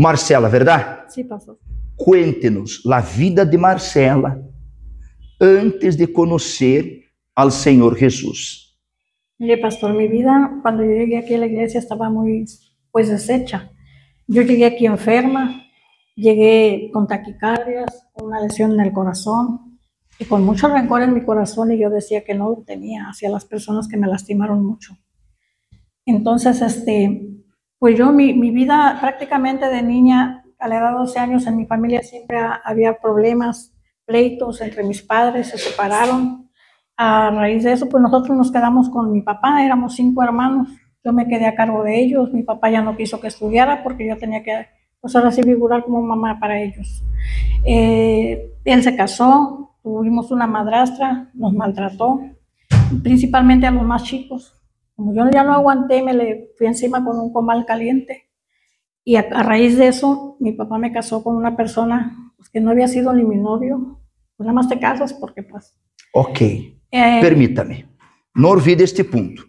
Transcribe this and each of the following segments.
Marcela, ¿verdad? Sí, pastor. Cuéntenos la vida de Marcela antes de conocer al Señor Jesús. Mire, pastor, mi vida cuando yo llegué aquí a la iglesia estaba muy, pues, deshecha. Yo llegué aquí enferma, llegué con taquicardias, con una lesión en el corazón y con mucho rencor en mi corazón y yo decía que no lo tenía hacia las personas que me lastimaron mucho. Entonces, este, pues yo, mi, mi vida prácticamente de niña, a la edad de 12 años, en mi familia siempre ha- había problemas, pleitos entre mis padres, se separaron. A raíz de eso, pues nosotros nos quedamos con mi papá, éramos cinco hermanos. Yo me quedé a cargo de ellos, mi papá ya no quiso que estudiara porque yo tenía que, pues ahora sí, figurar como mamá para ellos. Eh, él se casó, tuvimos una madrastra, nos maltrató, principalmente a los más chicos. Como yo ya no aguanté, me le fui encima con un comal caliente. Y a, a raíz de eso, mi papá me casó con una persona pues, que no había sido ni mi novio. Pues nada más te casas porque pues... Ok, eh, permita-me. Não olvide este ponto.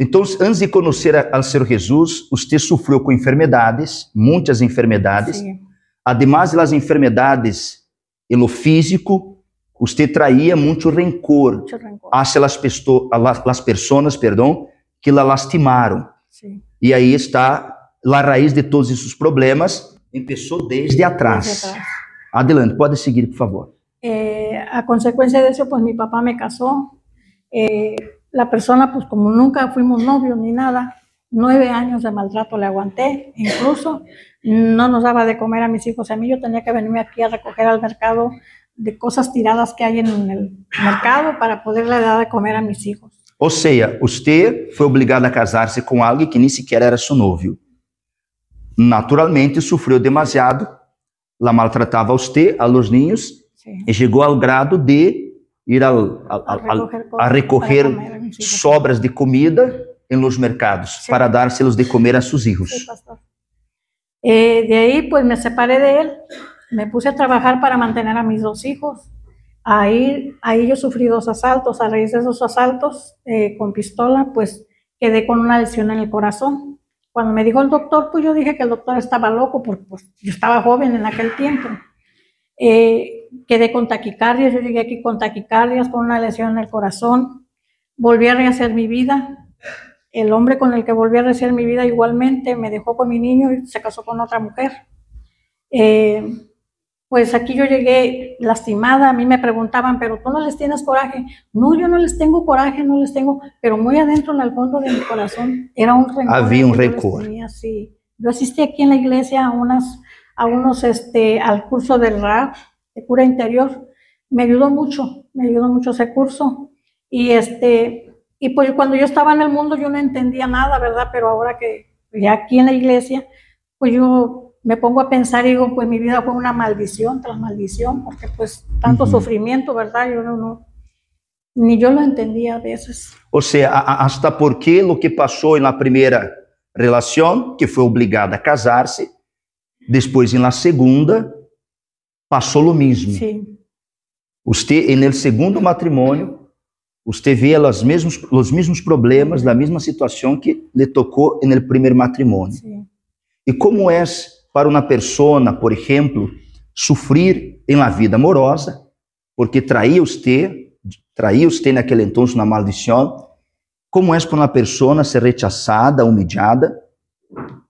Então, antes de conhecer a- ao Senhor Jesus, você sofreu com enfermidades, muitas enfermedades. sí, Además das enfermedades em lo físico, você traía muito rencor mucho rencor. hacia las, las, las personas, perdão, que la lastimaram. sí, E aí está a raiz de todos esses problemas, começou desde atrás. desde atrás. Adelante, pode seguir, por favor. Eh, a consecuencia de eso, pues mi papá me casó. Eh, la persona, pues como nunca fuimos novios ni nada, nueve años de maltrato le aguanté. Incluso no nos daba de comer a mis hijos. A mí yo tenía que venirme aquí a recoger al mercado de cosas tiradas que hay en el mercado para poderle dar de comer a mis hijos. Ou seja, você foi obrigado a casar-se com alguém que nem sequer era seu noivo. Naturalmente, sofreu demasiado, la maltratava você, a los niños, Sí. e chegou ao grado de ir al- A hijos. sobras de comida em los mercados Sí. para dárselos de comer a. Sí, pastor. Eh, de ahí, pues me separé de él, me puse a trabajar para mantener a mis dos hijos. Ahí, ahí yo sufrí dos asaltos. A raíz de esos asaltos eh, con pistola, pues quedé con una lesión en el corazón. Cuando me dijo el doctor, pues yo dije que el doctor estaba loco porque pues, yo estaba joven en aquel tiempo. Eh, quedé con taquicardias, yo llegué aquí con taquicardias, con una lesión en el corazón. Volví a rehacer mi vida. El hombre con el que volví a rehacer mi vida igualmente me dejó con mi niño y se casó con otra mujer. Eh, pues aquí yo llegué lastimada, a mí me preguntaban, pero tú no les tienes coraje. No, yo no les tengo coraje, no les tengo, pero muy adentro en el fondo de mi corazón era un rencor. Había un yo rencor. tenía, sí. Yo asistí aquí en la iglesia a unas, a unos, este, al curso del RAP, de cura interior. Me ayudó mucho, me ayudó mucho ese curso. Y este, y pues cuando yo estaba en el mundo yo no entendía nada, ¿verdad? Pero ahora que ya aquí en la iglesia, pues yo me pongo a pensar y digo, pues mi vida fue una maldición tras maldición, porque pues tanto Ujú. sufrimiento, ¿verdad? Yo no, no, ni yo lo entendía a veces. Ou seja, a- a- hasta porque o que passou na primeira relação, que foi obrigada a casar-se, depois na segunda, passou o mesmo. Sí, Usted, en el segundo matrimônio, usted vê os mesmos, os mesmos problemas, da mesma situação que lhe tocou en el primeiro matrimônio. sí, E como é para uma pessoa, por exemplo, sofrer em la vida amorosa, porque traía usted, traía usted naquele entonces uma maldição, como é para uma pessoa ser rechazada, humilhada,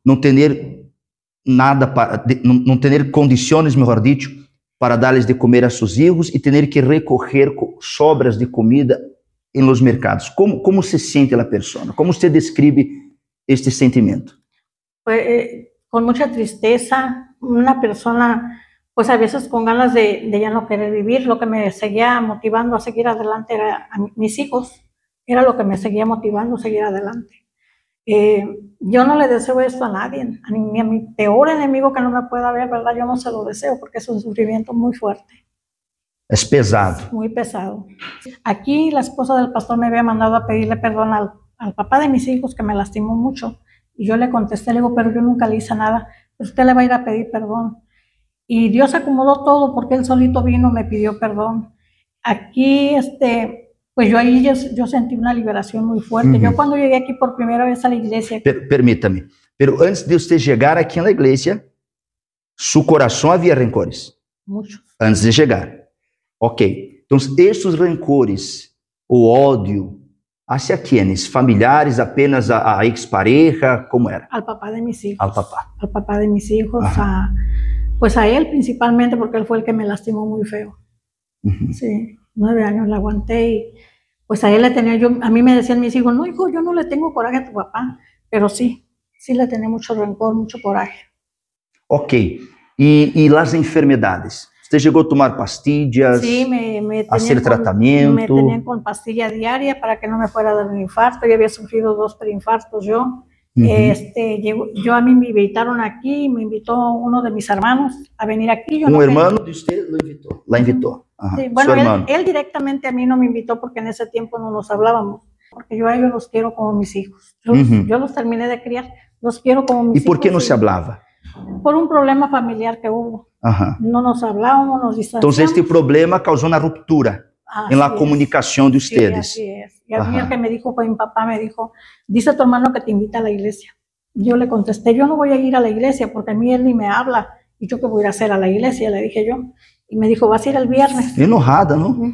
não ter nada para, não, ter condições, melhor dicho, para dar-lhes de comer a seus filhos e ter que recorrer co- sobras de comida em los mercados. Como, como se sente a pessoa? Como você descreve este sentimento? fue eh, con mucha tristeza, una persona, pues a veces con ganas de, de ya no querer vivir, lo que me seguía motivando a seguir adelante era a mi- mis hijos, era lo que me seguía motivando a seguir adelante. Eh, yo no le deseo esto a nadie, a ni, a mi peor enemigo que no me pueda ver, ¿verdad? Yo no se lo deseo porque es un sufrimiento muy fuerte, É pesado. muy pesado. Aquí la esposa del pastor me había mandado a pedirle perdón al, al papá de mis hijos que me lastimó mucho. Y yo le contesté, le digo, pero yo nunca le hice nada. Pero usted le va a ir a pedir perdón. Y Dios acomodó todo porque él solito vino, me pidió perdón. Aquí, este, pues yo ahí yo, yo sentí una liberación muy fuerte. Yo cuando llegué aquí por primera vez a la iglesia, Per- Permita-me. Pero antes de você chegar aqui na igreja, Su coração havia rencores muchos. antes de chegar. Ok. Então, esses rancores, o ódio, hacia quienes? Familiares, apenas a, a ex-pareja, como era? Al papá de mis hijos. Al papá. Al papá de mis hijos. A, pues a él principalmente porque él fue el que me lastimó muy feo. Sí, nueve años la aguanté y pues a él le tenía yo, a mí me decían mis hijos, no hijo, yo no le tengo coraje a tu papá, pero sí, sí le tenía mucho rencor, mucho coraje. Ok. E, e as enfermidades? Você chegou a tomar pastillas? Sí, me, me hacer con- tratamiento. me tenían con pastilla diaria para que no me fuera a dar un infarto, yo había sufrido dos preinfartos yo. Uhum. Este, llegó- yo a mí me invitaron aquí, me invitó uno de mis hermanos a venir aquí. Yo Um no irmão de usted lo invitou. La invitou. Aham. Sí, Seu bueno, él, irmão. él directamente a mí no me invitó porque en ese tiempo no nos hablábamos, porque yo a ellos los quiero como mis hijos. Yo, los- Ujú. yo los terminé de criar, los quiero como mis E por que hijos. não se hablava? Por un problema familiar que hubo. Aham. No nos hablábamos, nos distanciamos. este problema causou uma ruptura Así em la es. comunicação de Sí, ustedes. así es. Y a mí Ajá. el que me dijo fue mi papá, me dijo, dice tu hermano que te invita a la iglesia. Yo le contesté, yo no voy a ir a la iglesia porque a mí él ni me habla. ¿Y yo qué voy a ir a hacer a la iglesia? Le dije yo. Y me dijo, vas a ir el viernes. Enojada? Ujú,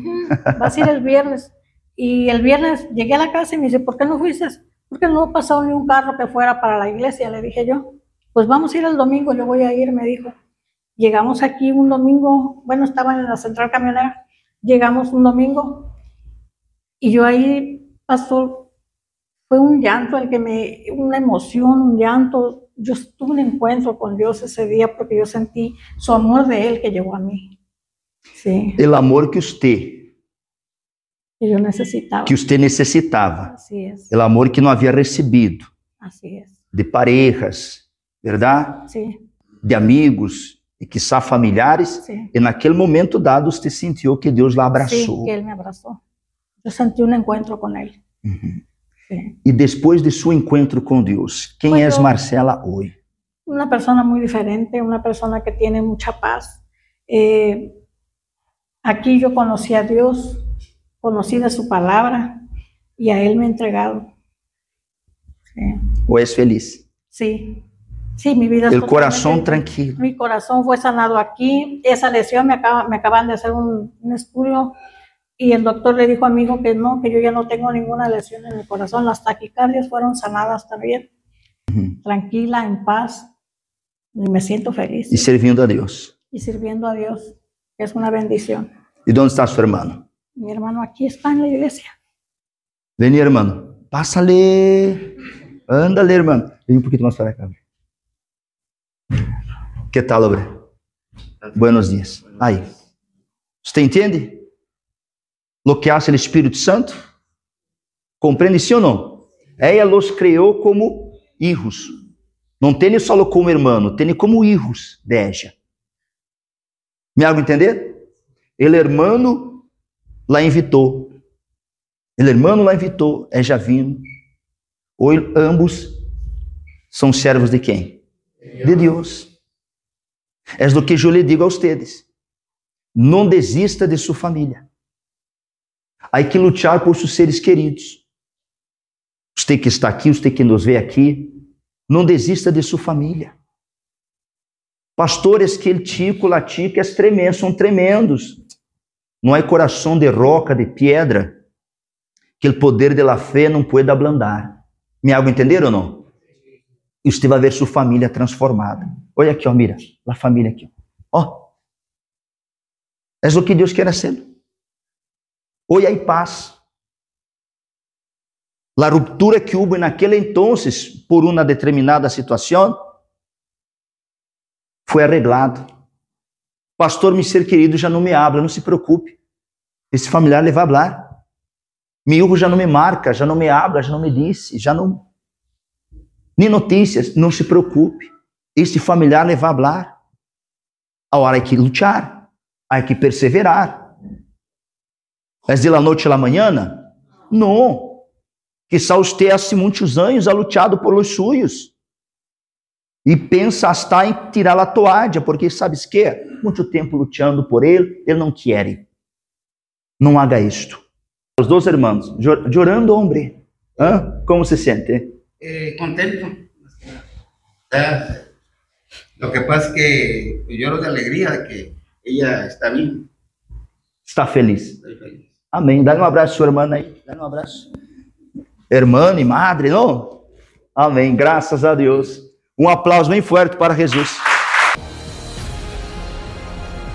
Vas a ir el viernes. Y el viernes llegué a la casa y me dice, ¿por qué no fuiste? Porque no pasó ni un carro que fuera para la iglesia, le dije yo. Pues vamos a ir el domingo, yo voy a ir, me dijo. Llegamos aquí un domingo, bueno, estaba en la central camionera, llegamos un domingo y yo ahí pasó, fue un llanto el que me, una emoción, un llanto. Yo tuve un encuentro con Dios ese día porque yo sentí su amor de Él que llegó a mí. Sí, O amor que usted, que yo necesitaba. que usted necessitava. Así es, O amor que não havia recebido así es. de parejas, verdade? Sim. De amigos e quizá familiares. E naquele momento dado, você sentiu que Deus lá abraçou. Sim, que Ele me abraçou. Eu senti um encontro com Ele. Uhum. E depois de seu encontro com Deus, quem pues és Marcela hoje? Uma pessoa muito diferente, uma pessoa que tem muita paz. Eh, aqui eu conheci a Deus, conheci a Sua palavra e a Ele me entregado. Sí. ¿O és feliz? Sim. Sí. Sí mi vida es El totalmente- tranquilo. Mi corazón fue sanado aquí. Esa lesión me, acaba, me acaban de hacer un, un estudio y el doctor le dijo a mi hijo que no, que yo ya no tengo ninguna lesión en el corazón. Las taquicardias fueron sanadas también. Tranquila, en paz. Y me siento feliz. E servindo a Deus. Y sirviendo a Dios, que es una bendición. E onde está seu irmão? Mi hermano aquí está en la iglesia. Vem, irmão. Pásale. Ándale, irmão. Vem um pouquinho mais para cá. Que tal, Obre? Buenos dias. Aí. Você entende? Lo que hace o Espírito Santo? Compreende sim ou não? Ella los criou como hijos. Não tem só como irmão, tem como hijos de ella. Me hago entender? El hermano la invitou. El hermano la invitou, ella vino. Hoy ambos são servos de quem? De Deus. É do que eu lhe digo a ustedes. Não desista de sua família. Há que lutar por seus seres queridos. Você que está aqui, você que nos vê aqui, não desista de sua família. Pastores que el tico, la tica, é tremendo, são tremendos. Não há coração de roca, de pedra, que o poder de la fé não pode ablandar. Me hago entender ou não? E você vai ver sua família transformada. Olha aqui, ó, mira, a família aqui. Ó. É o que Deus quer hacer. Hoy hay paz. La ruptura que hubo naquele entonces por uma determinada situação foi arreglado. Pastor, meu ser querido, já não me habla, não se preocupe. Esse familiar le vai hablar. Meu hijo já não me marca, já não me habla, já não me disse, já não. Nem notícias, não se preocupe. Este familiar le vai hablar. Agora hay que lutar, hay que perseverar. Mas de la noite à la manhã? Não. Quizá você há muitos anos ha lutado por los suyos. E pensa hasta em tirar a toalha, porque sabes que? Muito tempo lutando por ele, ele não quer. Não haga isto. Os dois irmãos, chorando, homem. Hã? Como se sente? Eh, contento. Ah, Lo que pasa es que lloro de alegría de que ella está bien. Está feliz. Estoy feliz. Amém. Dá um abraço à sua irmã aí. Dá um abraço. Irmã e madre, não? Amém. Graças a Deus. Um aplauso bem forte para Jesus.